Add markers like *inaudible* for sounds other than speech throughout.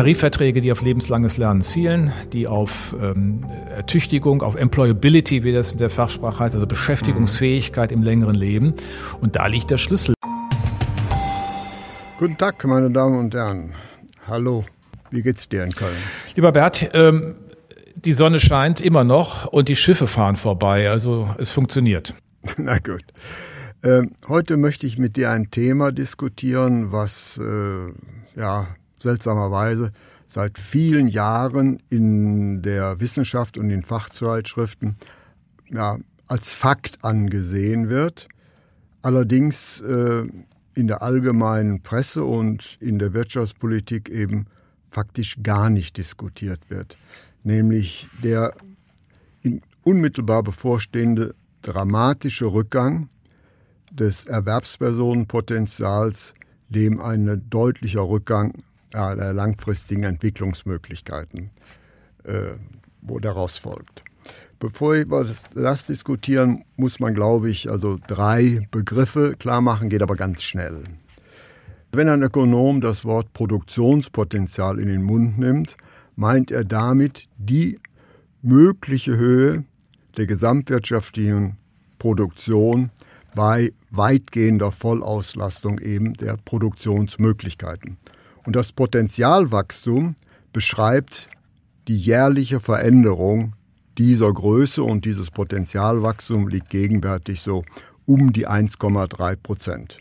Tarifverträge, die auf lebenslanges Lernen zielen, die auf ähm, Ertüchtigung, auf Employability, wie das in der Fachsprache heißt, also Beschäftigungsfähigkeit im längeren Leben. Und da liegt der Schlüssel. Guten Tag, meine Damen und Herren. Hallo, wie geht's dir in Köln? Lieber Bert, ähm, die Sonne scheint immer noch und die Schiffe fahren vorbei, also es funktioniert. *laughs* Na gut. Ähm, heute möchte ich mit dir ein Thema diskutieren, was äh, ja seltsamerweise seit vielen Jahren in der Wissenschaft und in Fachzeitschriften ja, als Fakt angesehen wird. Allerdings äh, in der allgemeinen Presse und in der Wirtschaftspolitik eben faktisch gar nicht diskutiert wird, nämlich der unmittelbar bevorstehende dramatische Rückgang des Erwerbspersonenpotenzials, dem ein deutlicher Rückgang der langfristigen Entwicklungsmöglichkeiten, äh, wo daraus folgt. Bevor wir das, das, diskutieren, muss man, glaube ich, also drei Begriffe klar machen, geht aber ganz schnell. Wenn ein Ökonom das Wort Produktionspotenzial in den Mund nimmt, meint er damit die mögliche Höhe der gesamtwirtschaftlichen Produktion bei weitgehender Vollauslastung eben der Produktionsmöglichkeiten. Und das Potenzialwachstum beschreibt die jährliche Veränderung dieser Größe und dieses Potenzialwachstum liegt gegenwärtig so um die 1,3 Prozent.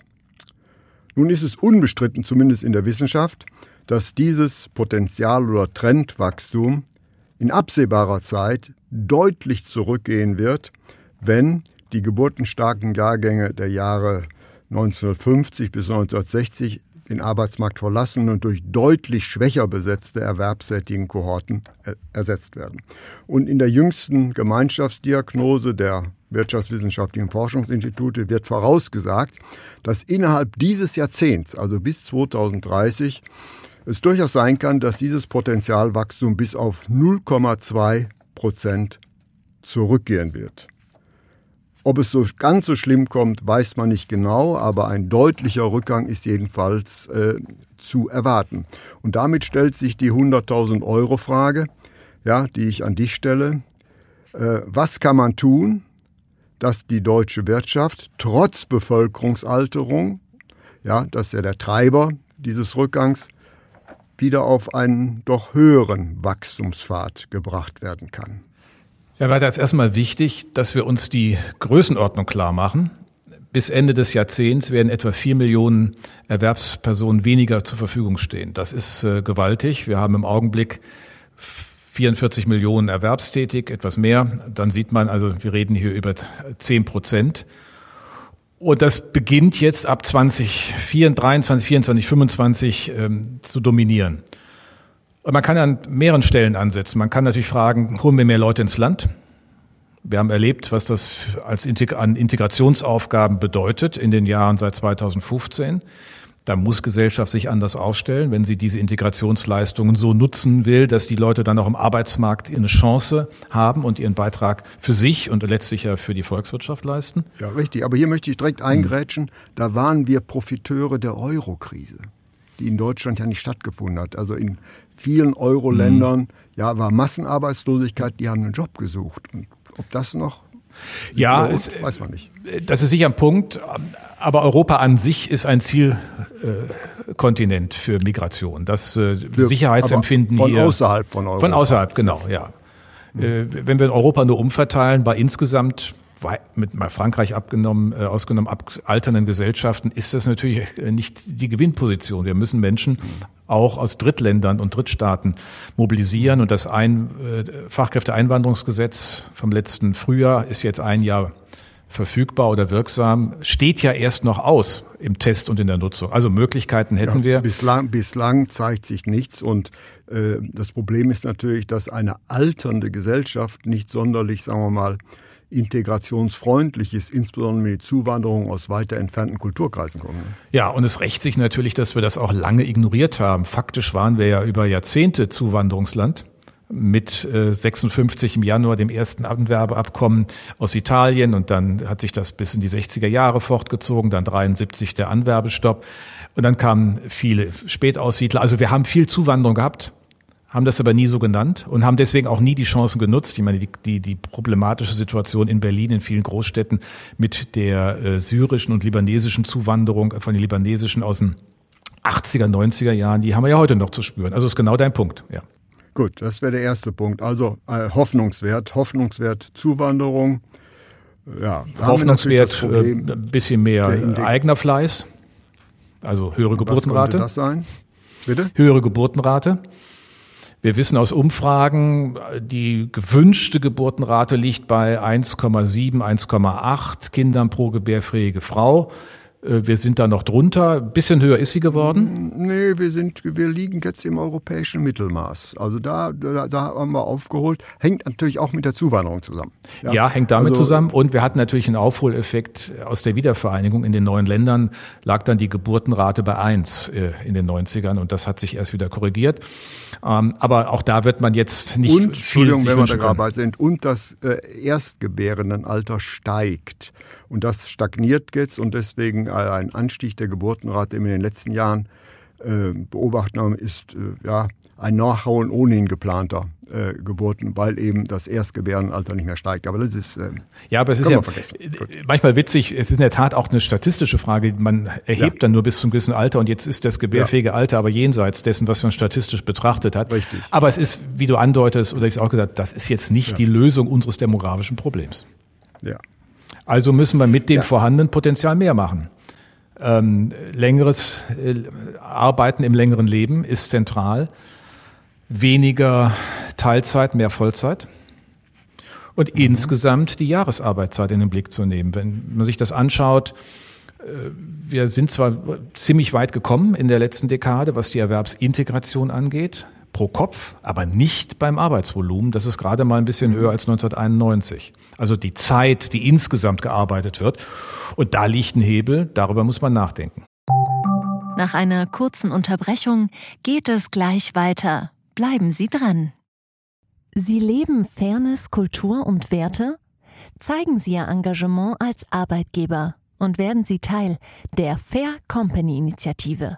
Nun ist es unbestritten, zumindest in der Wissenschaft, dass dieses Potenzial- oder Trendwachstum in absehbarer Zeit deutlich zurückgehen wird, wenn die geburtenstarken Jahrgänge der Jahre 1950 bis 1960 den Arbeitsmarkt verlassen und durch deutlich schwächer besetzte erwerbstätigen Kohorten ersetzt werden. Und in der jüngsten Gemeinschaftsdiagnose der Wirtschaftswissenschaftlichen Forschungsinstitute wird vorausgesagt, dass innerhalb dieses Jahrzehnts, also bis 2030, es durchaus sein kann, dass dieses Potenzialwachstum bis auf 0,2 Prozent zurückgehen wird. Ob es so ganz so schlimm kommt, weiß man nicht genau, aber ein deutlicher Rückgang ist jedenfalls äh, zu erwarten. Und damit stellt sich die 100.000 Euro Frage, ja, die ich an dich stelle. Äh, was kann man tun, dass die deutsche Wirtschaft trotz Bevölkerungsalterung, ja, das ist ja der Treiber dieses Rückgangs, wieder auf einen doch höheren Wachstumspfad gebracht werden kann? Ja, weil das erstmal wichtig, dass wir uns die Größenordnung klar machen. Bis Ende des Jahrzehnts werden etwa vier Millionen Erwerbspersonen weniger zur Verfügung stehen. Das ist äh, gewaltig. Wir haben im Augenblick 44 Millionen erwerbstätig, etwas mehr. Dann sieht man also, wir reden hier über 10 Prozent. Und das beginnt jetzt ab 2023, 24, 25 ähm, zu dominieren. Man kann an mehreren Stellen ansetzen. Man kann natürlich fragen, holen wir mehr Leute ins Land? Wir haben erlebt, was das als an Integrationsaufgaben bedeutet in den Jahren seit 2015. Da muss Gesellschaft sich anders aufstellen, wenn sie diese Integrationsleistungen so nutzen will, dass die Leute dann auch im Arbeitsmarkt eine Chance haben und ihren Beitrag für sich und letztlich ja für die Volkswirtschaft leisten. Ja, richtig. Aber hier möchte ich direkt eingrätschen. Da waren wir Profiteure der Eurokrise die in Deutschland ja nicht stattgefunden hat. Also in vielen Euro-Ländern, mhm. ja, war Massenarbeitslosigkeit, die haben einen Job gesucht. Und ob das noch ja, lohnt, es, weiß man nicht. Das ist sicher ein Punkt. Aber Europa an sich ist ein Zielkontinent äh, für Migration. Das äh, für, Sicherheitsempfinden von hier. Von außerhalb von Europa. Von außerhalb, genau, ja. Mhm. Äh, wenn wir in Europa nur umverteilen, war insgesamt mit mal Frankreich abgenommen, äh, ausgenommen, ab alternden Gesellschaften, ist das natürlich äh, nicht die Gewinnposition. Wir müssen Menschen auch aus Drittländern und Drittstaaten mobilisieren. Und das ein, äh, Fachkräfteeinwanderungsgesetz vom letzten Frühjahr ist jetzt ein Jahr verfügbar oder wirksam, steht ja erst noch aus im Test und in der Nutzung. Also Möglichkeiten hätten ja, wir. Bislang, bislang zeigt sich nichts und äh, das Problem ist natürlich, dass eine alternde Gesellschaft nicht sonderlich, sagen wir mal, integrationsfreundlich ist, insbesondere wenn die Zuwanderung aus weiter entfernten Kulturkreisen kommt. Ja, und es rächt sich natürlich, dass wir das auch lange ignoriert haben. Faktisch waren wir ja über Jahrzehnte Zuwanderungsland mit äh, 56 im Januar dem ersten Anwerbeabkommen aus Italien und dann hat sich das bis in die 60er Jahre fortgezogen, dann 73 der Anwerbestopp und dann kamen viele Spätaussiedler. Also wir haben viel Zuwanderung gehabt, haben das aber nie so genannt und haben deswegen auch nie die Chancen genutzt. Ich meine, die, die, die problematische Situation in Berlin, in vielen Großstädten mit der äh, syrischen und libanesischen Zuwanderung von den libanesischen aus den 80er, 90er Jahren, die haben wir ja heute noch zu spüren. Also ist genau dein Punkt, ja. Gut, das wäre der erste Punkt. Also äh, Hoffnungswert, Hoffnungswert Zuwanderung. Ja, Hoffnungswert, äh, ein bisschen mehr eigener Fleiß, also höhere Geburtenrate. Was könnte das sein? Bitte? Höhere Geburtenrate. Wir wissen aus Umfragen, die gewünschte Geburtenrate liegt bei 1,7, 1,8 Kindern pro gebärfähige Frau. Äh, wir sind da noch drunter. Ein bisschen höher ist sie geworden? Nee, wir sind, wir liegen jetzt im europäischen Mittelmaß. Also da, da, da haben wir aufgeholt. Hängt natürlich auch mit der Zuwanderung zusammen. Ja, ja hängt damit also, zusammen. Und wir hatten natürlich einen Aufholeffekt aus der Wiedervereinigung. In den neuen Ländern lag dann die Geburtenrate bei eins äh, in den 90ern und das hat sich erst wieder korrigiert. Ähm, aber auch da wird man jetzt nicht und, viel Entschuldigung, wenn wir da sind, und das äh, Erstgebärendenalter steigt. Und das stagniert jetzt und deswegen äh, ein Anstieg der Geburtenrate in den letzten Jahren äh, beobachten haben, ist äh, ja ein Nachhauen ohnehin geplanter äh, Geburten, weil eben das Erstgebärenalter nicht mehr steigt. Aber das ist äh, ja, aber es ist ja manchmal witzig. Es ist in der Tat auch eine statistische Frage. Man erhebt ja. dann nur bis zum gewissen Alter und jetzt ist das gebärfähige ja. Alter aber jenseits dessen, was man statistisch betrachtet hat. Richtig. Aber es ist, wie du andeutest oder ich es auch gesagt, das ist jetzt nicht ja. die Lösung unseres demografischen Problems. Ja. Also müssen wir mit dem ja. vorhandenen Potenzial mehr machen. Ähm, längeres äh, Arbeiten im längeren Leben ist zentral. Weniger Teilzeit, mehr Vollzeit. Und mhm. insgesamt die Jahresarbeitszeit in den Blick zu nehmen. Wenn man sich das anschaut, äh, wir sind zwar ziemlich weit gekommen in der letzten Dekade, was die Erwerbsintegration angeht pro Kopf, aber nicht beim Arbeitsvolumen. Das ist gerade mal ein bisschen höher als 1991. Also die Zeit, die insgesamt gearbeitet wird. Und da liegt ein Hebel, darüber muss man nachdenken. Nach einer kurzen Unterbrechung geht es gleich weiter. Bleiben Sie dran. Sie leben Fairness, Kultur und Werte? Zeigen Sie Ihr Engagement als Arbeitgeber und werden Sie Teil der Fair Company Initiative.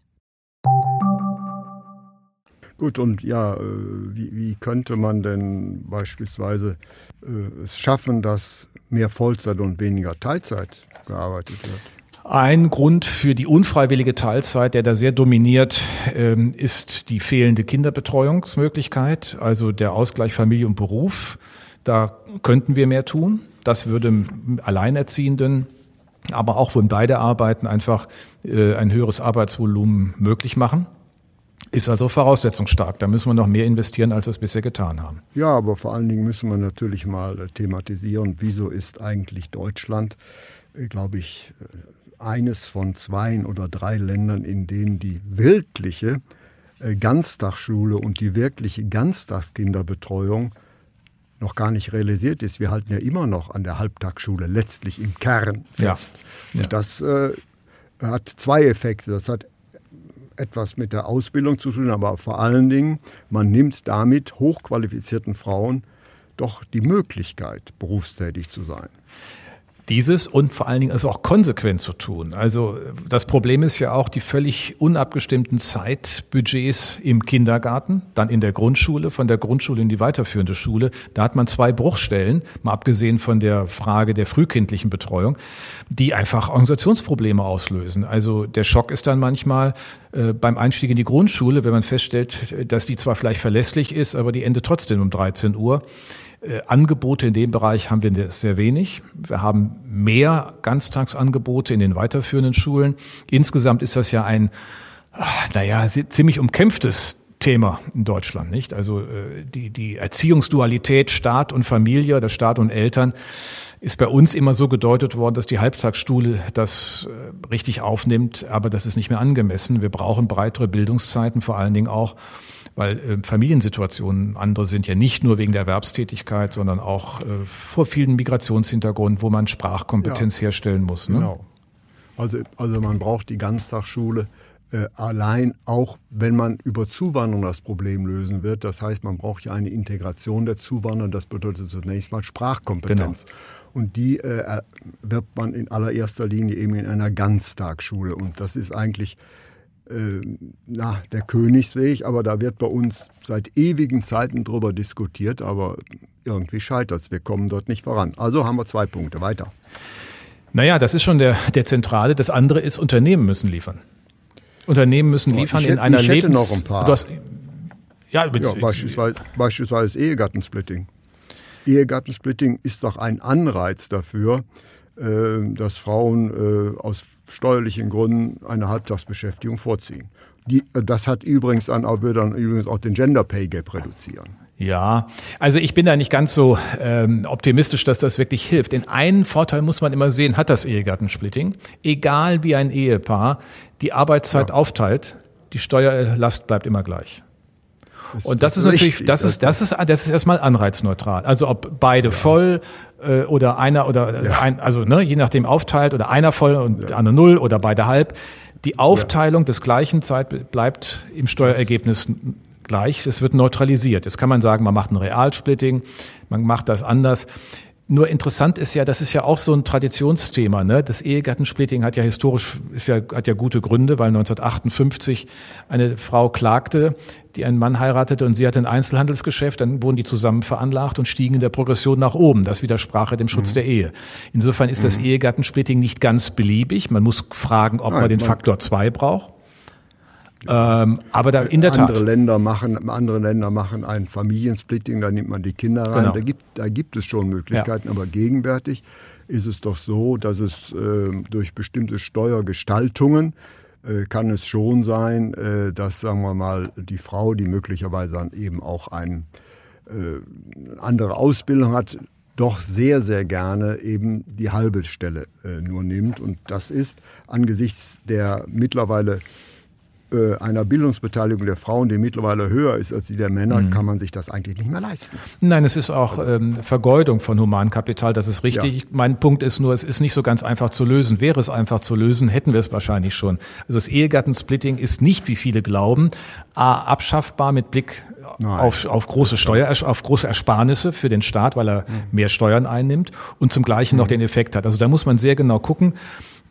Gut, und ja, äh, wie, wie könnte man denn beispielsweise äh, es schaffen, dass mehr Vollzeit und weniger Teilzeit gearbeitet wird? Ein Grund für die unfreiwillige Teilzeit, der da sehr dominiert, ähm, ist die fehlende Kinderbetreuungsmöglichkeit, also der Ausgleich Familie und Beruf. Da könnten wir mehr tun. Das würde Alleinerziehenden aber auch wenn beide Arbeiten einfach äh, ein höheres Arbeitsvolumen möglich machen. Ist also voraussetzungsstark. Da müssen wir noch mehr investieren, als wir es bisher getan haben. Ja, aber vor allen Dingen müssen wir natürlich mal äh, thematisieren, wieso ist eigentlich Deutschland, äh, glaube ich, eines von zwei oder drei Ländern, in denen die wirkliche Ganztagsschule und die wirkliche Ganztagskinderbetreuung noch gar nicht realisiert ist. Wir halten ja immer noch an der Halbtagsschule letztlich im Kern fest. Ja. Und das äh, hat zwei Effekte. Das hat etwas mit der Ausbildung zu tun, aber vor allen Dingen, man nimmt damit hochqualifizierten Frauen doch die Möglichkeit, berufstätig zu sein. Dieses und vor allen Dingen es auch konsequent zu tun. Also das Problem ist ja auch die völlig unabgestimmten Zeitbudgets im Kindergarten, dann in der Grundschule, von der Grundschule in die weiterführende Schule. Da hat man zwei Bruchstellen, mal abgesehen von der Frage der frühkindlichen Betreuung, die einfach Organisationsprobleme auslösen. Also der Schock ist dann manchmal äh, beim Einstieg in die Grundschule, wenn man feststellt, dass die zwar vielleicht verlässlich ist, aber die endet trotzdem um 13 Uhr. Äh, Angebote in dem Bereich haben wir sehr wenig. Wir haben mehr Ganztagsangebote in den weiterführenden Schulen. Insgesamt ist das ja ein, naja, ziemlich umkämpftes Thema in Deutschland, nicht? Also äh, die, die Erziehungsdualität Staat und Familie oder Staat und Eltern ist bei uns immer so gedeutet worden, dass die Halbtagsschule das äh, richtig aufnimmt, aber das ist nicht mehr angemessen. Wir brauchen breitere Bildungszeiten, vor allen Dingen auch weil äh, Familiensituationen andere sind ja nicht nur wegen der Erwerbstätigkeit, sondern auch äh, vor vielen Migrationshintergrund, wo man Sprachkompetenz ja, herstellen muss. Ne? Genau. Also, also man braucht die Ganztagsschule äh, allein, auch wenn man über Zuwanderung das Problem lösen wird. Das heißt, man braucht ja eine Integration der Zuwanderer. Das bedeutet zunächst mal Sprachkompetenz. Genau. Und die äh, wird man in allererster Linie eben in einer Ganztagsschule. Und das ist eigentlich äh, na, der Königsweg, aber da wird bei uns seit ewigen Zeiten drüber diskutiert, aber irgendwie scheitert es. Wir kommen dort nicht voran. Also haben wir zwei Punkte. Weiter. Naja, das ist schon der, der Zentrale. Das andere ist, Unternehmen müssen liefern. Unternehmen müssen liefern hätte, in einer ich hätte Lebens... noch ein paar. Hast, ja, ja beispielsweise, beispielsweise Ehegattensplitting. Ehegattensplitting ist doch ein Anreiz dafür, äh, dass Frauen äh, aus steuerlichen Gründen eine Halbtagsbeschäftigung vorziehen. Die, äh, das hat übrigens dann auch, würde dann übrigens auch den Gender Pay Gap reduzieren. Ja, also ich bin da nicht ganz so ähm, optimistisch, dass das wirklich hilft. Den einen Vorteil muss man immer sehen, hat das Ehegattensplitting. Egal wie ein Ehepaar die Arbeitszeit ja. aufteilt, die Steuerlast bleibt immer gleich. Und das, das ist natürlich, das ist, das ist, das ist erstmal anreizneutral. Also ob beide ja. voll äh, oder einer oder ja. ein, also ne, je nachdem aufteilt oder einer voll und ja. der andere null oder beide halb. Die Aufteilung des gleichen Zeit bleibt im Steuerergebnis gleich. Es wird neutralisiert. Jetzt kann man sagen, man macht ein Realsplitting, man macht das anders. Nur interessant ist ja, das ist ja auch so ein Traditionsthema. Ne? Das Ehegattensplitting hat ja historisch, ist ja, hat ja gute Gründe, weil 1958 eine Frau klagte, die einen Mann heiratete und sie hatte ein Einzelhandelsgeschäft, dann wurden die zusammen veranlagt und stiegen in der Progression nach oben. Das widersprach dem Schutz mhm. der Ehe. Insofern ist mhm. das Ehegattensplitting nicht ganz beliebig. Man muss fragen, ob Nein, man den Faktor zwei braucht. Ähm, aber da in der andere Tat. Länder machen, andere Länder machen ein Familiensplitting, da nimmt man die Kinder rein. Genau. Da, gibt, da gibt es schon Möglichkeiten, ja. aber gegenwärtig ist es doch so, dass es äh, durch bestimmte Steuergestaltungen äh, kann es schon sein, äh, dass, sagen wir mal, die Frau, die möglicherweise dann eben auch ein, äh, andere Ausbildung hat, doch sehr, sehr gerne eben die halbe Stelle äh, nur nimmt. Und das ist angesichts der mittlerweile einer Bildungsbeteiligung der Frauen, die mittlerweile höher ist als die der Männer, mhm. kann man sich das eigentlich nicht mehr leisten. Nein, es ist auch ähm, Vergeudung von Humankapital, das ist richtig. Ja. Mein Punkt ist nur, es ist nicht so ganz einfach zu lösen. Wäre es einfach zu lösen, hätten wir es wahrscheinlich schon. Also das Ehegattensplitting ist nicht, wie viele glauben, a, abschaffbar mit Blick auf, auf große Steuer, auf große Ersparnisse für den Staat, weil er mhm. mehr Steuern einnimmt und zum gleichen mhm. noch den Effekt hat. Also da muss man sehr genau gucken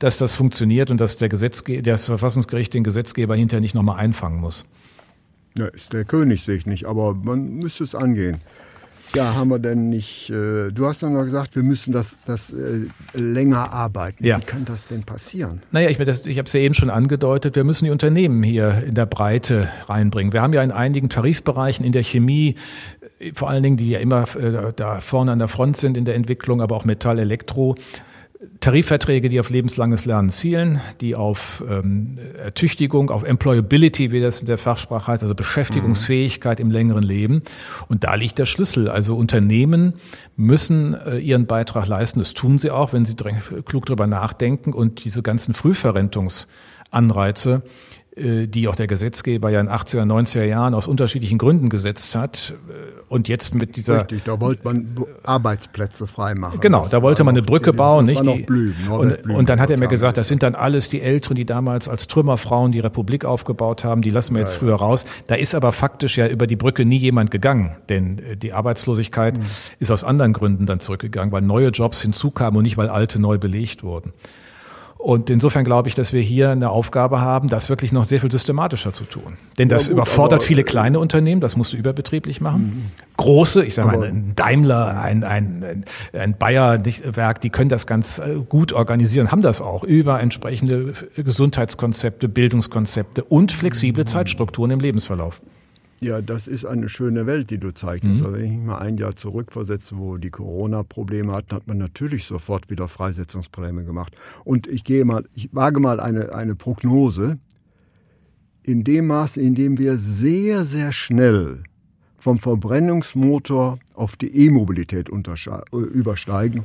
dass das funktioniert und dass der Gesetzge das Verfassungsgericht den Gesetzgeber hinterher nicht nochmal einfangen muss. Ja, ist der König sich nicht, aber man müsste es angehen. Ja, haben wir denn nicht, äh, du hast dann noch gesagt, wir müssen das, das äh, länger arbeiten. Ja. Wie kann das denn passieren? Naja, ich, ich habe es ja eben schon angedeutet, wir müssen die Unternehmen hier in der Breite reinbringen. Wir haben ja in einigen Tarifbereichen in der Chemie, äh, vor allen Dingen, die ja immer äh, da vorne an der Front sind in der Entwicklung, aber auch Metall, Elektro, Tarifverträge, die auf lebenslanges Lernen zielen, die auf ähm, Ertüchtigung, auf Employability, wie das in der Fachsprache heißt, also Beschäftigungsfähigkeit mhm. im längeren Leben. Und da liegt der Schlüssel. Also Unternehmen müssen äh, ihren Beitrag leisten. Das tun sie auch, wenn sie klug drüber nachdenken und diese ganzen Frühverrentungsanreize die auch der Gesetzgeber ja in 80er, 90er Jahren aus unterschiedlichen Gründen gesetzt hat. Und jetzt mit dieser. Richtig, da wollte man Arbeitsplätze freimachen. Genau, da wollte man eine Brücke bauen, nicht? Noch Blüm, und, Blüm, und dann hat er mir gesagt, das sind dann alles die Älteren, die damals als Trümmerfrauen die Republik aufgebaut haben, die lassen wir jetzt ja, früher ja. raus. Da ist aber faktisch ja über die Brücke nie jemand gegangen, denn äh, die Arbeitslosigkeit mhm. ist aus anderen Gründen dann zurückgegangen, weil neue Jobs hinzukamen und nicht, weil alte neu belegt wurden. Und insofern glaube ich, dass wir hier eine Aufgabe haben, das wirklich noch sehr viel systematischer zu tun. Denn das ja, gut, überfordert viele kleine Unternehmen, das musst du überbetrieblich machen. Mhm. Große, ich sage mal, ein Daimler, ein, ein, ein Bayer-Werk, die können das ganz äh, gut organisieren, haben das auch über entsprechende Gesundheitskonzepte, Bildungskonzepte und flexible mhm. Zeitstrukturen im Lebensverlauf. Ja, das ist eine schöne Welt, die du zeigst. Mhm. Aber wenn ich mich mal ein Jahr zurückversetze, wo die Corona-Probleme hatten, hat man natürlich sofort wieder Freisetzungsprobleme gemacht. Und ich gehe mal, ich wage mal eine, eine Prognose. In dem Maße, in dem wir sehr, sehr schnell vom Verbrennungsmotor auf die E-Mobilität übersteigen,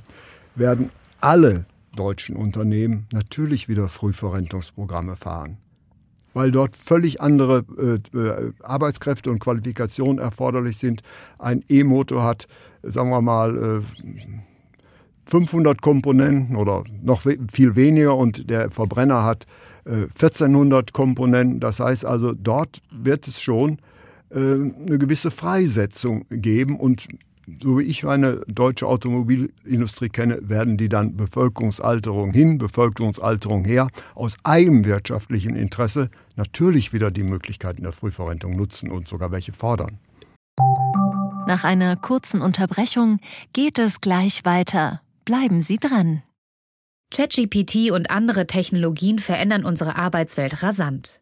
werden alle deutschen Unternehmen natürlich wieder Frühverrentungsprogramme fahren weil dort völlig andere äh, äh Arbeitskräfte und Qualifikationen erforderlich sind. Ein E-Motor hat, sagen wir mal, äh, 500 Komponenten oder noch viel weniger und der Verbrenner hat äh, 1400 Komponenten. Das heißt also, dort wird es schon äh, eine gewisse Freisetzung geben und so wie ich meine deutsche Automobilindustrie kenne, werden die dann Bevölkerungsalterung hin, Bevölkerungsalterung her, aus eigenwirtschaftlichem Interesse natürlich wieder die Möglichkeiten der Frühverrentung nutzen und sogar welche fordern. Nach einer kurzen Unterbrechung geht es gleich weiter. Bleiben Sie dran. ChatGPT und andere Technologien verändern unsere Arbeitswelt rasant.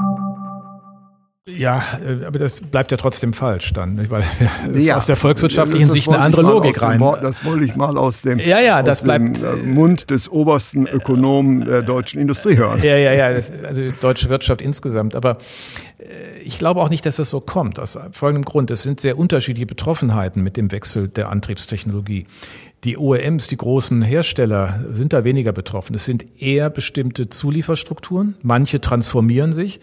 Ja, äh, aber das bleibt ja trotzdem falsch dann, weil ja, aus der volkswirtschaftlichen Sicht eine andere Logik rein. Wort, das wollte ich mal aus dem, ja, ja, das bleibt, äh, Mund des obersten Ökonomen der deutschen Industrie hören. Ja, ja, ja, das, also die deutsche Wirtschaft insgesamt. Aber äh, ich glaube auch nicht, dass das so kommt. Aus folgendem Grund. Es sind sehr unterschiedliche Betroffenheiten mit dem Wechsel der Antriebstechnologie. Die OEMs, die großen Hersteller, sind da weniger betroffen. Es sind eher bestimmte Zulieferstrukturen. Manche transformieren sich.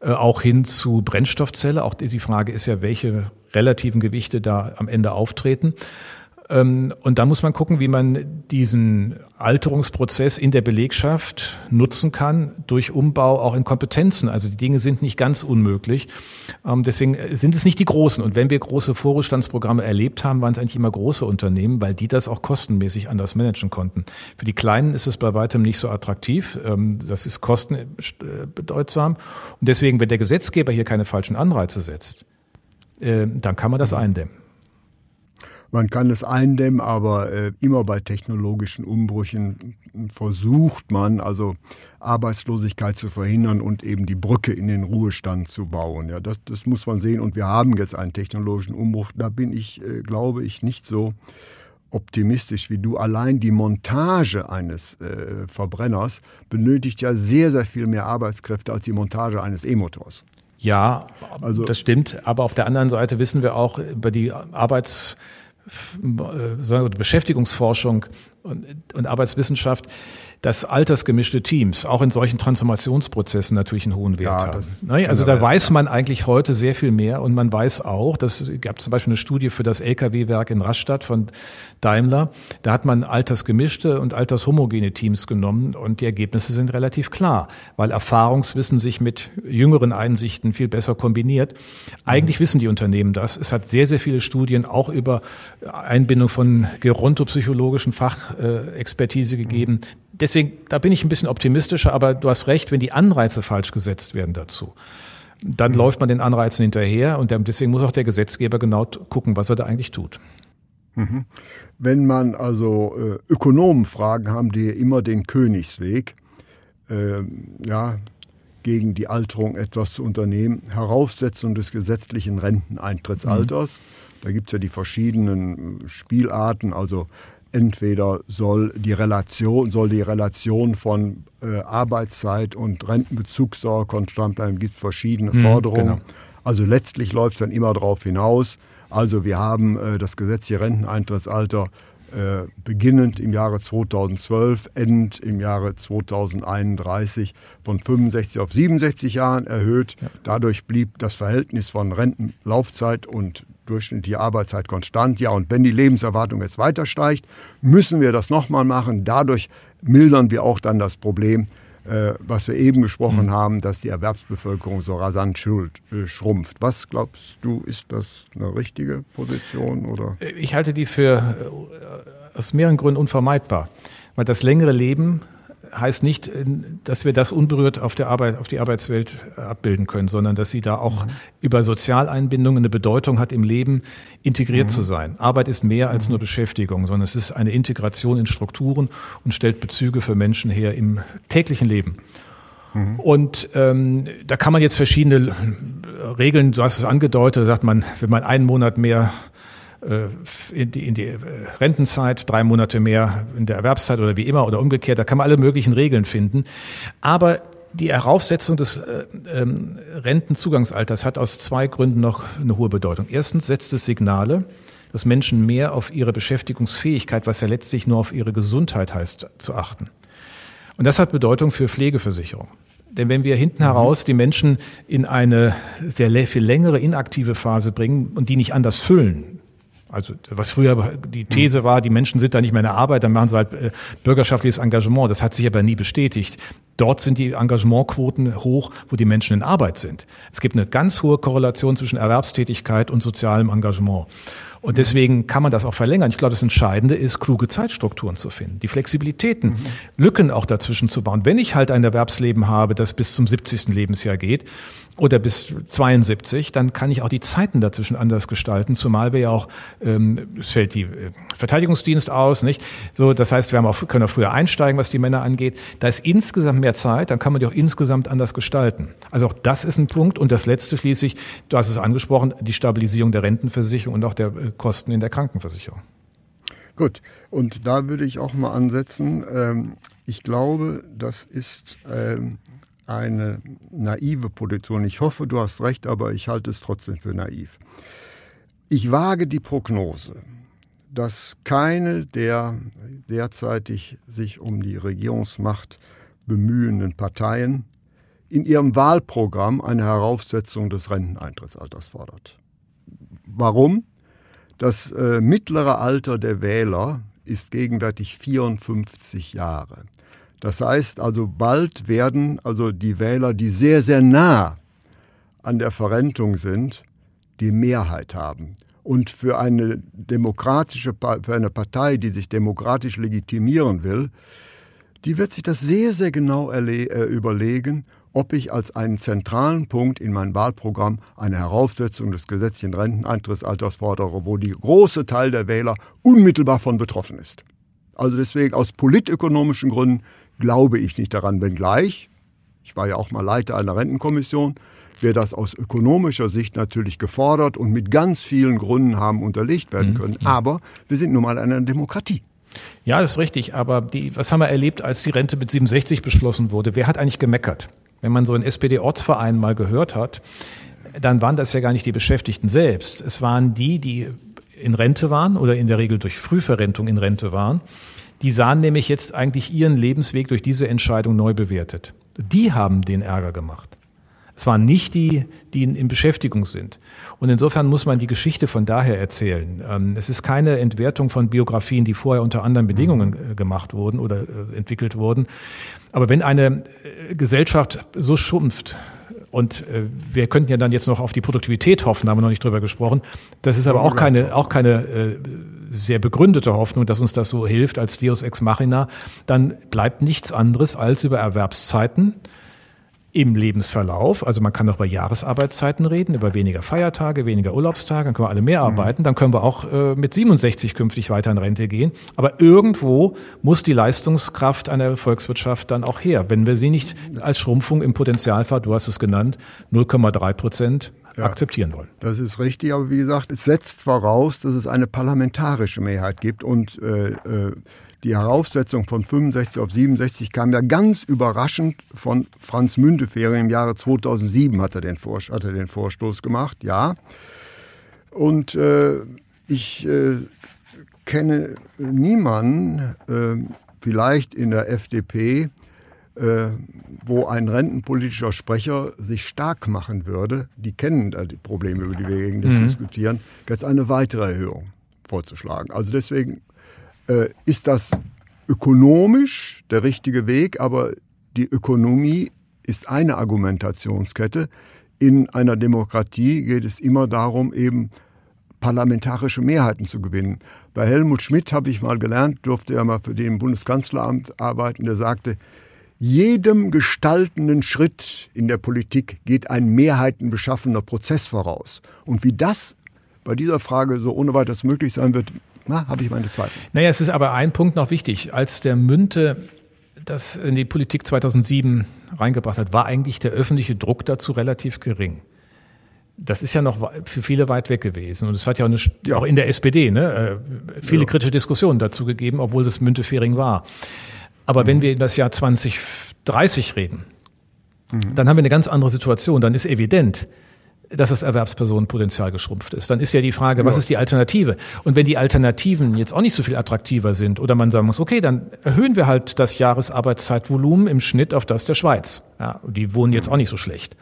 Äh, auch hin zu Brennstoffzelle. Auch die Frage ist ja, welche relativen Gewichte da am Ende auftreten. Ähm, und da muss man gucken, wie man diesen Alterungsprozess in der Belegschaft nutzen kann durch Umbau auch in Kompetenzen. Also die Dinge sind nicht ganz unmöglich. Ähm, deswegen sind es nicht die großen. Und wenn wir große Vorruhestandsprogramme erlebt haben, waren es eigentlich immer große Unternehmen, weil die das auch kostenmäßig anders managen konnten. Für die Kleinen ist es bei weitem nicht so attraktiv. Ähm, das ist kostenbedeutsam. Und deswegen, wenn der Gesetzgeber hier keine falschen Anreize setzt, äh, dann kann man das eindämmen. Man kann es eindämmen, aber äh, immer bei technologischen Umbrüchen versucht man also Arbeitslosigkeit zu verhindern und eben die Brücke in den Ruhestand zu bauen. Ja, das, das muss man sehen und wir haben jetzt einen technologischen Umbruch. Da bin ich, äh, glaube ich, nicht so optimistisch wie du. Allein die Montage eines äh, Verbrenners benötigt ja sehr, sehr viel mehr Arbeitskräfte als die Montage eines E-Motors. Ja, also, das stimmt. Aber auf der anderen Seite wissen wir auch über die Arbeits äh, Beschäftigungsforschung und, und Arbeitswissenschaft, dass altersgemischte Teams auch in solchen Transformationsprozessen natürlich einen hohen Wert ja, haben. Ne? Also da weiß man eigentlich heute sehr viel mehr und man weiß auch, dass gab zum Beispiel eine Studie für das Lkw-Werk in Rastatt von Daimler. Da hat man altersgemischte und altershomogene Teams genommen und die Ergebnisse sind relativ klar, weil Erfahrungswissen sich mit jüngeren Einsichten viel besser kombiniert. Eigentlich mhm. wissen die Unternehmen das. Es hat sehr, sehr viele Studien auch über Einbindung von gerontopsychologischen Fachexpertise gegeben deswegen, da bin ich ein bisschen optimistischer, aber du hast recht, wenn die Anreize falsch gesetzt werden dazu, dann mhm. läuft man den Anreizen hinterher und deswegen muss auch der Gesetzgeber genau gucken, was er da eigentlich tut. Mhm. Wenn man also äh, Ökonomen fragen, haben die immer den Königsweg, äh, ja, gegen die Alterung etwas zu unternehmen. Heraufsetzung des gesetzlichen Renteneintrittsalters. Mhm. Da gibt es ja die verschiedenen Spielarten, also entweder soll die Relation, soll die Relation von äh, Arbeitszeit und Rentenbezugsdauer konstant bleiben, gibt verschiedene hm, Forderungen. Genau. Also letztlich läuft es dann immer darauf hinaus. Also wir haben äh, das gesetzliche Renteneintrittsalter äh, beginnend im Jahre 2012, endend im Jahre 2031 von 65 auf 67 Jahren erhöht. Ja. Dadurch blieb das Verhältnis von Rentenlaufzeit und durchschnittliche Arbeitszeit konstant. Ja, und wenn die Lebenserwartung jetzt weiter steigt, müssen wir das nochmal machen. Dadurch mildern wir auch dann das Problem, äh, was wir eben gesprochen mhm. haben, dass die Erwerbsbevölkerung so rasant schuld, äh, schrumpft. Was glaubst du, ist das eine richtige Position? Oder? Ich halte die für äh, aus mehreren Gründen unvermeidbar. Weil das längere Leben heißt nicht, äh, dass wir das unberührt auf, der Arbeit, auf die Arbeitswelt äh, abbilden können, sondern dass sie da auch mhm. über Sozialeinbindungen eine Bedeutung hat, im Leben integriert mhm. zu sein. Arbeit ist mehr als mhm. nur Beschäftigung, sondern es ist eine Integration in Strukturen und stellt Bezüge für Menschen her im täglichen Leben. Mhm. Und ähm, da kann man jetzt verschiedene Regeln, du hast es angedeutet, sagt man, wenn man einen Monat mehr in die, in die äh, Rentenzeit, drei Monate mehr in der Erwerbszeit oder wie immer oder umgekehrt. Da kann man alle möglichen Regeln finden. Aber die Heraufsetzung des äh, ähm, Rentenzugangsalters hat aus zwei Gründen noch eine hohe Bedeutung. Erstens setzt es Signale, dass Menschen mehr auf ihre Beschäftigungsfähigkeit, was ja letztlich nur auf ihre Gesundheit heißt, zu achten. Und das hat Bedeutung für Pflegeversicherung. Denn wenn wir hinten heraus die Menschen in eine sehr viel längere inaktive Phase bringen und die nicht anders füllen, also was früher die These war, die Menschen sind da nicht mehr in der Arbeit, dann machen sie halt äh, bürgerschaftliches Engagement. Das hat sich aber nie bestätigt. Dort sind die Engagementquoten hoch, wo die Menschen in Arbeit sind. Es gibt eine ganz hohe Korrelation zwischen Erwerbstätigkeit und sozialem Engagement. Und deswegen kann man das auch verlängern. Ich glaube, das Entscheidende ist, kluge Zeitstrukturen zu finden, die Flexibilitäten, mhm. Lücken auch dazwischen zu bauen. Wenn ich halt ein Erwerbsleben habe, das bis zum 70. Lebensjahr geht, oder bis 72, dann kann ich auch die Zeiten dazwischen anders gestalten, zumal wir ja auch, ähm, es fällt die äh, Verteidigungsdienst aus, nicht? So, das heißt, wir haben auch, können auch früher einsteigen, was die Männer angeht. Da ist insgesamt mehr Zeit, dann kann man die auch insgesamt anders gestalten. Also auch das ist ein Punkt. Und das letzte schließlich, du hast es angesprochen, die Stabilisierung der Rentenversicherung und auch der äh, Kosten in der Krankenversicherung. Gut, und da würde ich auch mal ansetzen. Ähm, ich glaube, das ist ähm, eine naive Position. Ich hoffe, du hast recht, aber ich halte es trotzdem für naiv. Ich wage die Prognose, dass keine der derzeitig sich um die Regierungsmacht bemühenden Parteien in ihrem Wahlprogramm eine Heraufsetzung des Renteneintrittsalters fordert. Warum? Das äh, mittlere Alter der Wähler ist gegenwärtig 54 Jahre. Das heißt also, bald werden also die Wähler, die sehr, sehr nah an der Verrentung sind, die Mehrheit haben. Und für eine demokratische, für eine Partei, die sich demokratisch legitimieren will, die wird sich das sehr, sehr genau äh, überlegen, ob ich als einen zentralen Punkt in mein Wahlprogramm eine Heraufsetzung des gesetzlichen Renteneintrittsalters fordere, wo die große Teil der Wähler unmittelbar von betroffen ist. Also deswegen aus politökonomischen Gründen glaube ich nicht daran, wenngleich, ich war ja auch mal Leiter einer Rentenkommission, wir das aus ökonomischer Sicht natürlich gefordert und mit ganz vielen Gründen haben unterlegt werden mhm. können. Aber wir sind nun mal eine Demokratie. Ja, das ist richtig. Aber die, was haben wir erlebt, als die Rente mit 67 beschlossen wurde? Wer hat eigentlich gemeckert? Wenn man so in SPD-Ortsvereinen mal gehört hat, dann waren das ja gar nicht die Beschäftigten selbst. Es waren die, die in Rente waren oder in der Regel durch Frühverrentung in Rente waren die sahen nämlich jetzt eigentlich ihren Lebensweg durch diese Entscheidung neu bewertet. Die haben den Ärger gemacht. Es waren nicht die, die in, Beschäftigung sind. Und insofern muss man die Geschichte von daher erzählen. Ähm, es ist keine Entwertung von Biografien, die vorher unter anderen Bedingungen äh, gemacht wurden oder äh, entwickelt wurden. Aber wenn eine äh, Gesellschaft so schrumpft, und äh, wir könnten ja dann jetzt noch auf die Produktivität hoffen, haben wir noch nicht drüber gesprochen. Das ist aber auch keine, auch keine äh, sehr begründete Hoffnung, dass uns das so hilft als Deus ex machina. Dann bleibt nichts anderes als über Erwerbszeiten im Lebensverlauf, also man kann auch über Jahresarbeitszeiten reden, über weniger Feiertage, weniger Urlaubstage, dann können wir alle mehr mhm. arbeiten, dann können wir auch äh, mit 67 künftig weiter in Rente gehen. Aber irgendwo muss die Leistungskraft einer Volkswirtschaft dann auch her. Wenn wir sie nicht als Schrumpfung im Potenzialfall, du hast es genannt, 0,3 Prozent ja, akzeptieren wollen. Das ist richtig, aber wie gesagt, es setzt voraus, dass es eine parlamentarische Mehrheit gibt und äh, äh die Heraufsetzung von 65 auf 67 kam ja ganz überraschend von Franz Müntefering im Jahre 2007 hat er den, Vor hat er den Vorstoß gemacht, ja. Und äh, ich äh, kenne niemanden, äh, vielleicht in der FDP, äh, wo ein rentenpolitischer Sprecher sich stark machen würde, die kennen die Probleme, über die wir gegen mhm. diskutieren, jetzt eine weitere Erhöhung vorzuschlagen. Also deswegen äh, ist das ökonomisch der richtige Weg, aber die Ökonomie ist eine Argumentationskette. In einer Demokratie geht es immer darum, eben parlamentarische Mehrheiten zu gewinnen. Bei Helmut Schmidt habe ich mal gelernt, durfte er mal für den Bundeskanzleramt arbeiten, der sagte, jedem gestaltenden Schritt in der Politik geht ein mehrheitenbeschaffener Prozess voraus. Und wie das bei dieser Frage so ohne weiteres möglich sein wird, habe ich meine Zweifel. Naja, es ist aber ein Punkt noch wichtig. Als der Münte das in die Politik 2007 reingebracht hat, war eigentlich der öffentliche Druck dazu relativ gering. Das ist ja noch für viele weit weg gewesen. Und es hat ja auch, eine, ja. auch in der SPD ne, äh, viele ja. kritische Diskussionen dazu gegeben, obwohl das Müntefering war. Aber mhm. wenn wir in das Jahr 2030 reden, mhm. dann haben wir eine ganz andere Situation. Dann ist evident, dass das Erwerbspersonenpotenzial geschrumpft ist. Dann ist ja die Frage, was ist die Alternative? Und wenn die Alternativen jetzt auch nicht so viel attraktiver sind oder man sagen muss, okay, dann erhöhen wir halt das Jahresarbeitszeitvolumen im Schnitt auf das der Schweiz. Ja, die wohnen jetzt auch nicht so schlecht.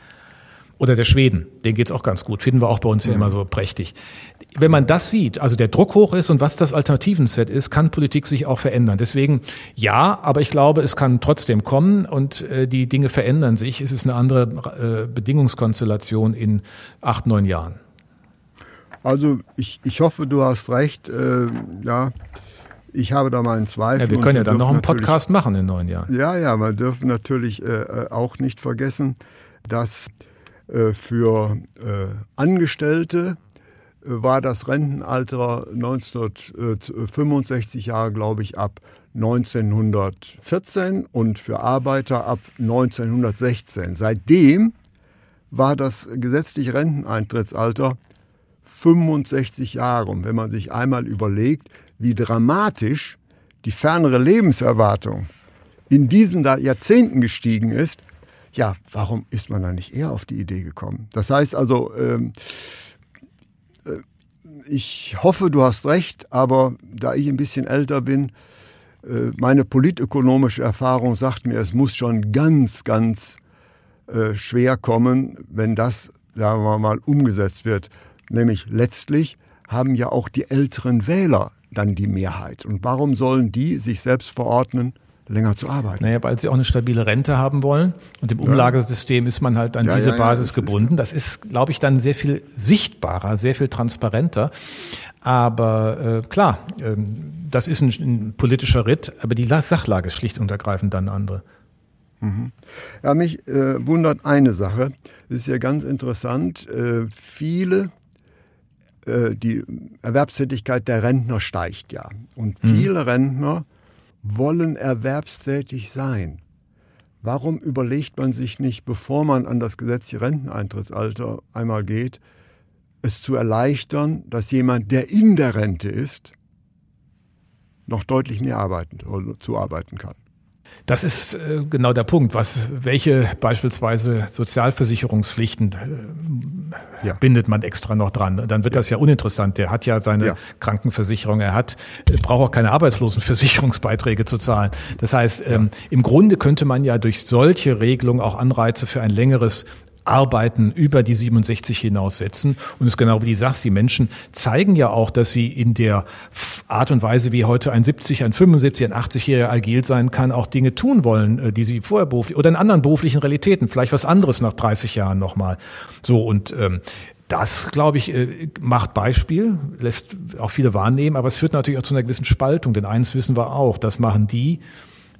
Oder der Schweden, den geht's auch ganz gut, finden wir auch bei uns ja immer so prächtig. Wenn man das sieht, also der Druck hoch ist und was das Alternativenset ist, kann Politik sich auch verändern. Deswegen ja, aber ich glaube, es kann trotzdem kommen und äh, die Dinge verändern sich. Es ist eine andere äh, Bedingungskonstellation in acht, neun Jahren. Also ich, ich hoffe, du hast recht. Äh, ja, ich habe da meinen Zweifel. Ja, wir können ja dann noch einen Podcast machen in neun Jahren. Ja, ja, wir dürfen natürlich äh, äh auch nicht vergessen, dass für äh, Angestellte äh, war das Rentenalter 1965 Jahre, glaube ich, ab 1914 und für Arbeiter ab 1916. Seitdem war das gesetzliche Renteneintrittsalter 65 Jahre. Und wenn man sich einmal überlegt, wie dramatisch die fernere Lebenserwartung in diesen Jahrzehnten gestiegen ist, ja, warum ist man da nicht eher auf die Idee gekommen? Das heißt also, ähm, äh, ich hoffe, du hast recht, aber da ich ein bisschen älter bin, äh, meine politökonomische Erfahrung sagt mir, es muss schon ganz, ganz äh, schwer kommen, wenn das, sagen wir mal, umgesetzt wird. Nämlich letztlich haben ja auch die älteren Wähler dann die Mehrheit. Und warum sollen die sich selbst verordnen, länger zu arbeiten. Naja, weil sie auch eine stabile Rente haben wollen. Und im Umlagesystem ist man halt an ja, diese ja, Basis ja, gebunden. Das ist, glaube ich, dann sehr viel sichtbarer, sehr viel transparenter. Aber äh, klar, äh, das ist ein, ein, politischer Ritt, aber die Sachlage ist schlicht und ergreifend dann andere. Mhm. Ja, mich äh, wundert eine Sache. Es ist ja ganz interessant. Äh, viele äh, die Erwerbstätigkeit der Rentner steigt ja. Und mhm. viele. Rentner wollen erwerbstätig sein. Warum überlegt man sich nicht, bevor man an das gesetzliche Renteneintrittsalter einmal geht, es zu erleichtern, dass jemand, der in der Rente ist, noch deutlich mehr arbeiten, zu arbeiten kann? Das ist äh, genau der Punkt, was welche beispielsweise Sozialversicherungspflichten äh, ja. bindet man extra noch dran. Dann wird ja. das ja uninteressant. Der hat ja seine ja. Krankenversicherung, er hat äh, braucht auch keine Arbeitslosenversicherungsbeiträge zu zahlen. Das heißt, ähm, im Grunde könnte man ja durch solche Regelungen auch Anreize für ein längeres Arbeiten über die 67 hinaussetzen. Und es ist genau wie du sagst, die Menschen zeigen ja auch, dass sie in der Art und Weise, wie heute ein 70, ein 75, ein 80-Jähriger agil sein kann, auch Dinge tun wollen, äh, die sie vorher beruflich oder in anderen beruflichen Realitäten, vielleicht was anderes nach 30 Jahren nochmal. So und ähm, das, glaube ich, äh, macht Beispiel, lässt auch viele wahrnehmen, aber es führt natürlich auch zu einer gewissen Spaltung, denn eins wissen wir auch, das machen die,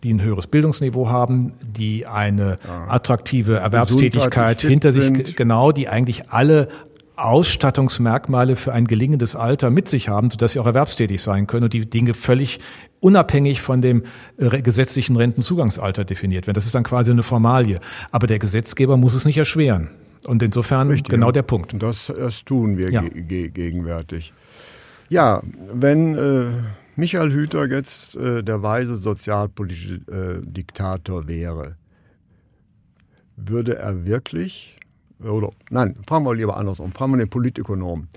die ein höheres Bildungsniveau haben, die eine attraktive Erwerbstätigkeit hinter sich, sind. genau, die eigentlich alle Ausstattungsmerkmale für ein gelingendes Alter mit sich haben, sodass sie auch erwerbstätig sein können und die Dinge völlig unabhängig von dem äh, gesetzlichen Rentenzugangsalter definiert werden. Das ist dann quasi eine Formalie. Aber der Gesetzgeber muss es nicht erschweren. Und insofern Richtig, genau der Punkt. Das, das tun wir ja. ge gegenwärtig. Ja, wenn äh, Michael Hüter jetzt äh, der weise sozialpolitische äh, Diktator wäre, würde er wirklich, oder nein, fragen wir lieber andersrum, fragen wir den Politökonom,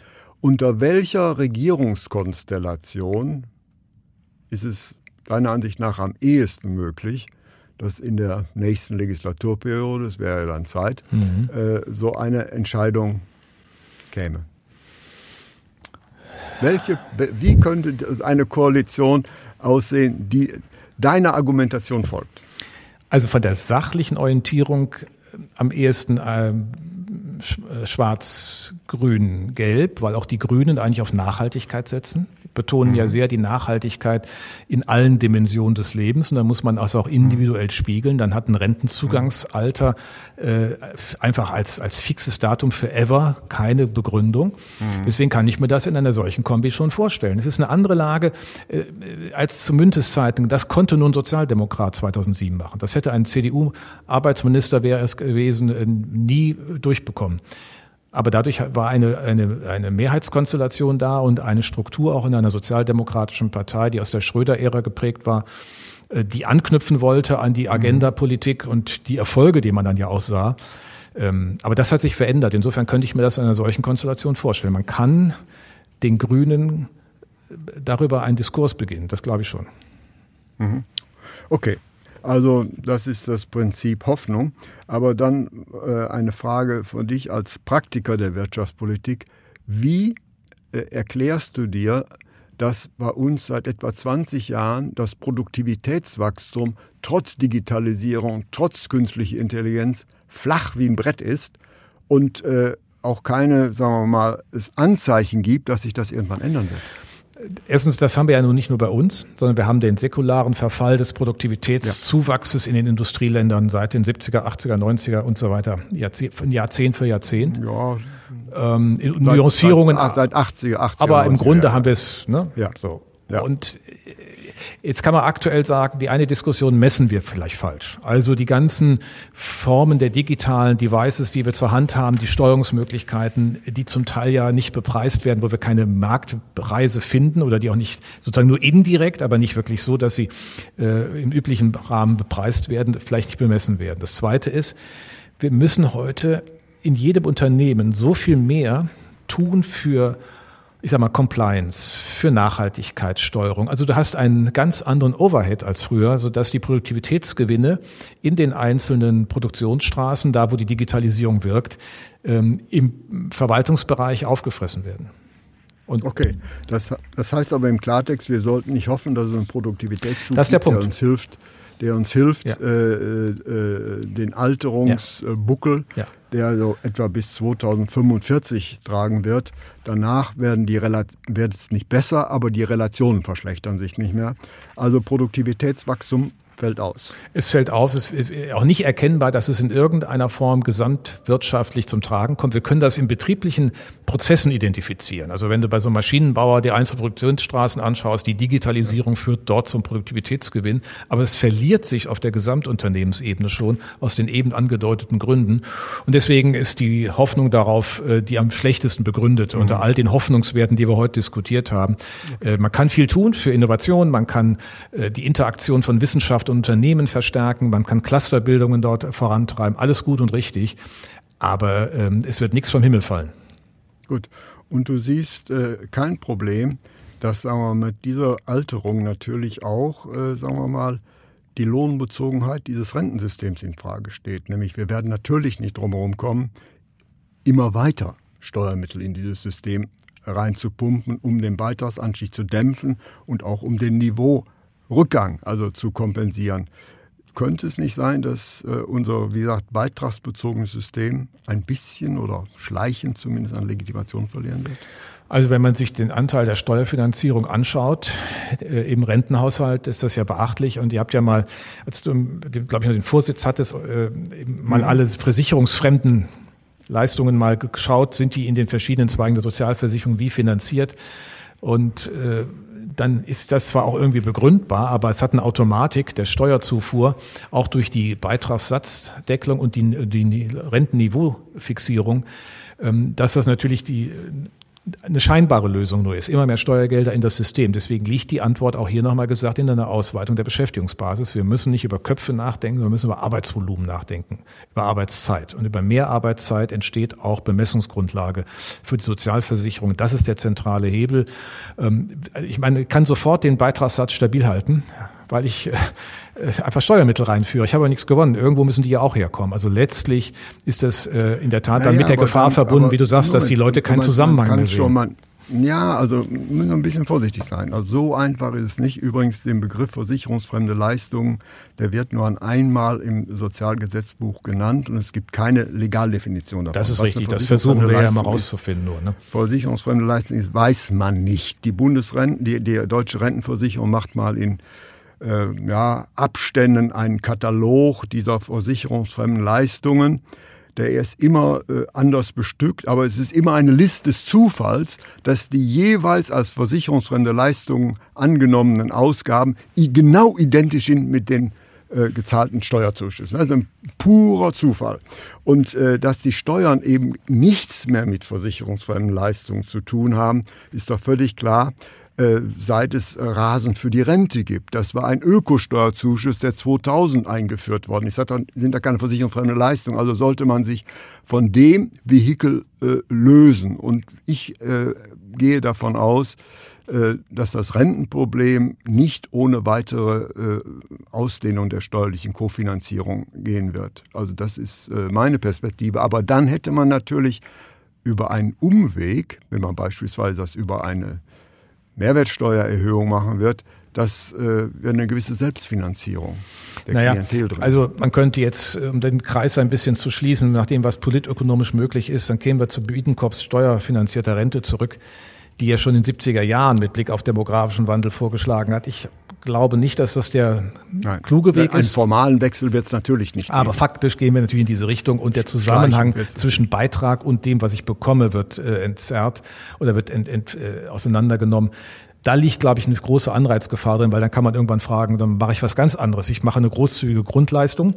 unter welcher Regierungskonstellation ist es deiner Ansicht nach am ehesten möglich, dass in der nächsten Legislaturperiode, es wäre ja dann Zeit, mhm. äh, so eine Entscheidung käme? Welche, wie könnte eine Koalition aussehen, die deiner Argumentation folgt? Also von der sachlichen Orientierung am ehesten äh, schwarz, grün, gelb, weil auch die Grünen eigentlich auf Nachhaltigkeit setzen betonen ja mhm. sehr die Nachhaltigkeit in allen Dimensionen des Lebens. Und da muss man das auch individuell mhm. spiegeln. Dann hat ein Rentenzugangsalter äh, einfach als, als fixes Datum für ever keine Begründung. Mhm. Deswegen kann ich mir das in einer solchen Kombi schon vorstellen. Es ist eine andere Lage äh, als zu Müntes Zeiten. Das konnte nun Sozialdemokrat 2007 machen. Das hätte ein CDU-Arbeitsminister, wäre es gewesen, äh, nie durchbekommen. Aber dadurch war eine, eine, eine Mehrheitskonstellation da und eine Struktur auch in einer sozialdemokratischen Partei, die aus der Schröder-Ära geprägt war, äh, die anknüpfen wollte an die Agenda-Politik und die Erfolge, die man dann ja auch sah. Ähm, aber das hat sich verändert. Insofern könnte ich mir das in einer solchen Konstellation vorstellen. Man kann den Grünen darüber einen Diskurs beginnen. Das glaube ich schon. Mhm. Okay. Also das ist das Prinzip Hoffnung. Aber dann äh, eine Frage von dich als Praktiker der Wirtschaftspolitik. Wie äh, erklärst du dir, dass bei uns seit etwa 20 Jahren das Produktivitätswachstum trotz Digitalisierung, trotz künstlicher Intelligenz flach wie ein Brett ist und äh, auch keine, sagen wir mal, es Anzeichen gibt, dass sich das irgendwann ändern wird? Erstens, das haben wir ja nun nicht nur bei uns, sondern wir haben den säkularen Verfall des Produktivitätszuwachses in den Industrieländern seit den 70er, 80er, 90er und so weiter, Jahrzehnt, Jahrzehnt für Jahrzehnt. Ja. Ähm, Nuancierungen. Seit, seit 80er, 80er. Aber im Grunde ja. haben wir es, ne? Ja. So. Ja. Und Jetzt kann man aktuell sagen, die eine Diskussion messen wir vielleicht falsch. Also die ganzen Formen der digitalen Devices, die wir zur Hand haben, die Steuerungsmöglichkeiten, die zum Teil ja nicht bepreist werden, wo wir keine Marktpreise finden oder die auch nicht sozusagen nur indirekt, aber nicht wirklich so, dass sie äh, im üblichen Rahmen bepreist werden, vielleicht nicht bemessen werden. Das Zweite ist, wir müssen heute in jedem Unternehmen so viel mehr tun für ich sag mal, Compliance, für Nachhaltigkeitssteuerung. Also du hast einen ganz anderen Overhead als früher, sodass die Produktivitätsgewinne in den einzelnen Produktionsstraßen, da wo die Digitalisierung wirkt, ähm, im Verwaltungsbereich aufgefressen werden. Und okay, das, das heißt aber im Klartext, wir sollten nicht hoffen, dass es einen Produktivitätsschub das ist der, der uns hilft, der uns hilft, ja. äh, äh, den Alterungsbuckel, ja. der so etwa bis 2045 tragen wird. Danach werden die wird es nicht besser, aber die Relationen verschlechtern sich nicht mehr. Also Produktivitätswachstum fällt aus. Es fällt auf, es ist auch nicht erkennbar, dass es in irgendeiner Form gesamtwirtschaftlich zum Tragen kommt. Wir können das in betrieblichen Prozessen identifizieren. Also wenn du bei so einem Maschinenbauer die Einzelproduktionsstraßen anschaust, die Digitalisierung führt dort zum Produktivitätsgewinn, aber es verliert sich auf der Gesamtunternehmensebene schon aus den eben angedeuteten Gründen. Und deswegen ist die Hoffnung darauf äh, die am schlechtesten begründet mhm. unter all den Hoffnungswerten, die wir heute diskutiert haben. Äh, man kann viel tun für Innovation, man kann äh, die Interaktion von Wissenschaft und Unternehmen verstärken, man kann Clusterbildungen dort vorantreiben, alles gut und richtig, aber ähm, es wird nichts vom Himmel fallen. Gut, und du siehst äh, kein Problem, dass sagen wir, mit dieser Alterung natürlich auch, äh, sagen wir mal, die Lohnbezogenheit dieses Rentensystems in Frage steht. Nämlich wir werden natürlich nicht drumherum kommen, immer weiter Steuermittel in dieses System reinzupumpen, um den Beitragsanstieg zu dämpfen und auch um den Niveau Rückgang also zu kompensieren. Könnte es nicht sein, dass äh, unser, wie gesagt, beitragsbezogenes System ein bisschen oder schleichend zumindest an Legitimation verlieren wird? Also wenn man sich den Anteil der Steuerfinanzierung anschaut, äh, im Rentenhaushalt ist das ja beachtlich. Und ihr habt ja mal, als du, glaube ich, den Vorsitz hattest, äh, mal mhm. alle versicherungsfremden Leistungen mal geschaut, sind die in den verschiedenen Zweigen der Sozialversicherung wie finanziert? Und äh, dann ist das zwar auch irgendwie begründbar, aber es hat eine Automatik der Steuerzufuhr, auch durch die Beitragssatzdeckelung und die, die Rentenniveaufixierung, ähm, dass das natürlich die eine scheinbare Lösung nur ist. Immer mehr Steuergelder in das System. Deswegen liegt die Antwort auch hier nochmal gesagt in einer Ausweitung der Beschäftigungsbasis. Wir müssen nicht über Köpfe nachdenken, wir müssen über Arbeitsvolumen nachdenken, über Arbeitszeit. Und über mehr Arbeitszeit entsteht auch Bemessungsgrundlage für die Sozialversicherung. Das ist der zentrale Hebel. Ähm, ich meine, kann sofort den Beitragssatz stabil halten weil ich äh, äh, einfach Steuermittel reinführe. Ich habe aber nichts gewonnen. Irgendwo müssen die ja auch herkommen. Also letztlich ist das äh, in der Tat dann naja, mit der Gefahr dann, verbunden, wie du sagst, Moment, dass die Leute keinen Zusammenhang mehr sehen. Man, ja, also müssen wir ein bisschen vorsichtig sein. Also so einfach ist es nicht. Übrigens, den Begriff versicherungsfremde Leistungen, der wird nur an einmal im Sozialgesetzbuch genannt und es gibt keine Legaldefinition davon. Das ist richtig, das versuchen wir ja mal rauszufinden nur. Ne? Versicherungsfremde Leistung ist, weiß man nicht. Die Bundesrenten, die, die deutsche Rentenversicherung macht mal in äh, ja, Abständen einen Katalog dieser versicherungsfremden Leistungen. Der ist immer äh, anders bestückt, aber es ist immer eine Liste des Zufalls, dass die jeweils als versicherungsfremde Leistungen angenommenen Ausgaben genau identisch sind mit den äh, gezahlten Steuerzuschüssen. Also ein purer Zufall. Und äh, dass die Steuern eben nichts mehr mit versicherungsfremden Leistungen zu tun haben, ist doch völlig klar. Äh, seit es Rasen für die Rente gibt. Das war ein Ökosteuerzuschuss, der 2000 eingeführt worden ist. Das sind da keine versicherungsfremde Leistung. Also sollte man sich von dem Vehikel äh, lösen. Und ich äh, gehe davon aus, äh, dass das Rentenproblem nicht ohne weitere äh, Ausdehnung der steuerlichen Kofinanzierung gehen wird. Also das ist äh, meine Perspektive. Aber dann hätte man natürlich über einen Umweg, wenn man beispielsweise das über eine Mehrwertsteuererhöhung machen wird, das äh, wäre eine gewisse Selbstfinanzierung der naja, Klientel drin. Also man könnte jetzt, um den Kreis ein bisschen zu schließen, nach dem, was politökonomisch möglich ist, dann kämen wir zu Biedenkops steuerfinanzierter Rente zurück, die er schon in den 70er Jahren mit Blick auf demografischen Wandel vorgeschlagen hat. Ich glaube nicht, dass das der Nein, kluge Weg einen ist. Einen formalen Wechsel wird es natürlich nicht Aber geben. faktisch gehen wir natürlich in diese Richtung und der Zusammenhang zwischen Beitrag und dem, was ich bekomme, wird äh, entzerrt oder wird ent, ent, äh, auseinandergenommen. Da liegt, glaube ich, eine große Anreizgefahr drin, weil dann kann man irgendwann fragen, dann mache ich was ganz anderes. Ich mache eine großzügige Grundleistung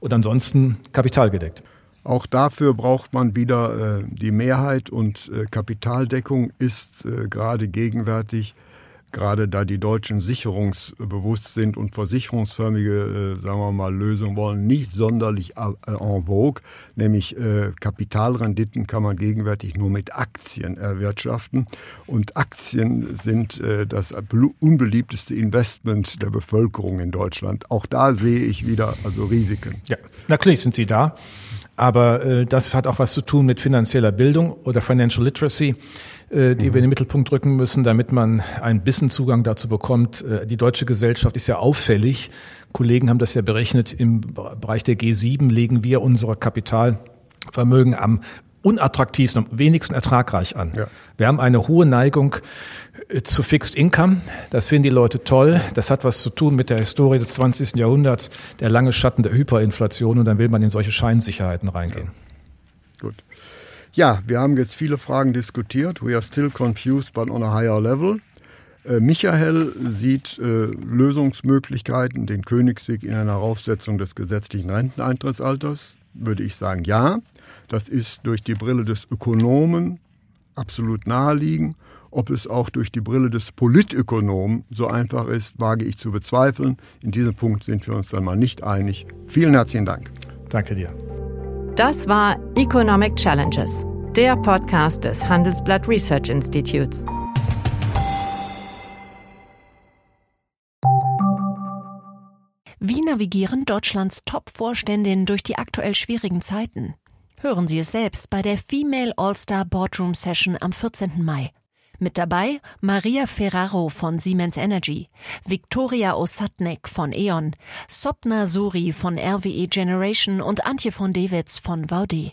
und ansonsten kapitalgedeckt. Auch dafür braucht man wieder äh, die Mehrheit und äh, Kapitaldeckung ist äh, gerade gegenwärtig gerade da die Deutschen sicherungsbewusst sind und versicherungsförmige, äh, sagen wir mal, Lösungen wollen, nicht sonderlich äh, en vogue. Nämlich äh, Kapitalrenditen kann man gegenwärtig nur mit Aktien erwirtschaften. Und Aktien sind äh, das unbeliebteste Investment der Bevölkerung in Deutschland. Auch da sehe ich wieder also Risiken. Ja, natürlich sind sie da. Aber äh, das hat auch was zu tun mit finanzieller Bildung oder Financial Literacy äh, die mhm. wir in den Mittelpunkt drücken müssen, damit man einen bisschen Zugang dazu bekommt. Äh, die deutsche Gesellschaft ist ja auffällig. Kollegen haben das ja berechnet. Im Bereich der G7 legen wir unsere Kapitalvermögen am unattraktivsten, am wenigsten ertragreich an. Ja. Wir haben eine hohe Neigung äh, zu Fixed Income. Das finden die Leute toll. Das hat was zu tun mit der Historie des 20. Jahrhunderts, der lange Schatten der Hyperinflation und dann will man in solche Scheinsicherheiten reingehen. Ja. Gut. Ja, wir haben jetzt viele Fragen diskutiert. We are still confused, but on a higher level. Äh, Michael sieht äh, Lösungsmöglichkeiten, den Königsweg in einer Aufsetzung des gesetzlichen Renteneintrittsalters. Würde ich sagen, ja. Das ist durch die Brille des Ökonomen absolut naheliegend. Ob es auch durch die Brille des Politökonomen so einfach ist, wage ich zu bezweifeln. In diesem Punkt sind wir uns dann mal nicht einig. Vielen herzlichen Dank. Danke dir. Das war Economic Challenges, der Podcast des Handelsblatt Research Institutes. Wie navigieren Deutschlands Top-Vorständinnen durch die aktuell schwierigen Zeiten? Hören Sie es selbst bei der Female All-Star Boardroom Session am 14. Mai. Mit dabei Maria Ferraro von Siemens Energy, Viktoria Osatnek von E.ON, Sopna Suri von RWE Generation und Antje von Dewitz von Vaude.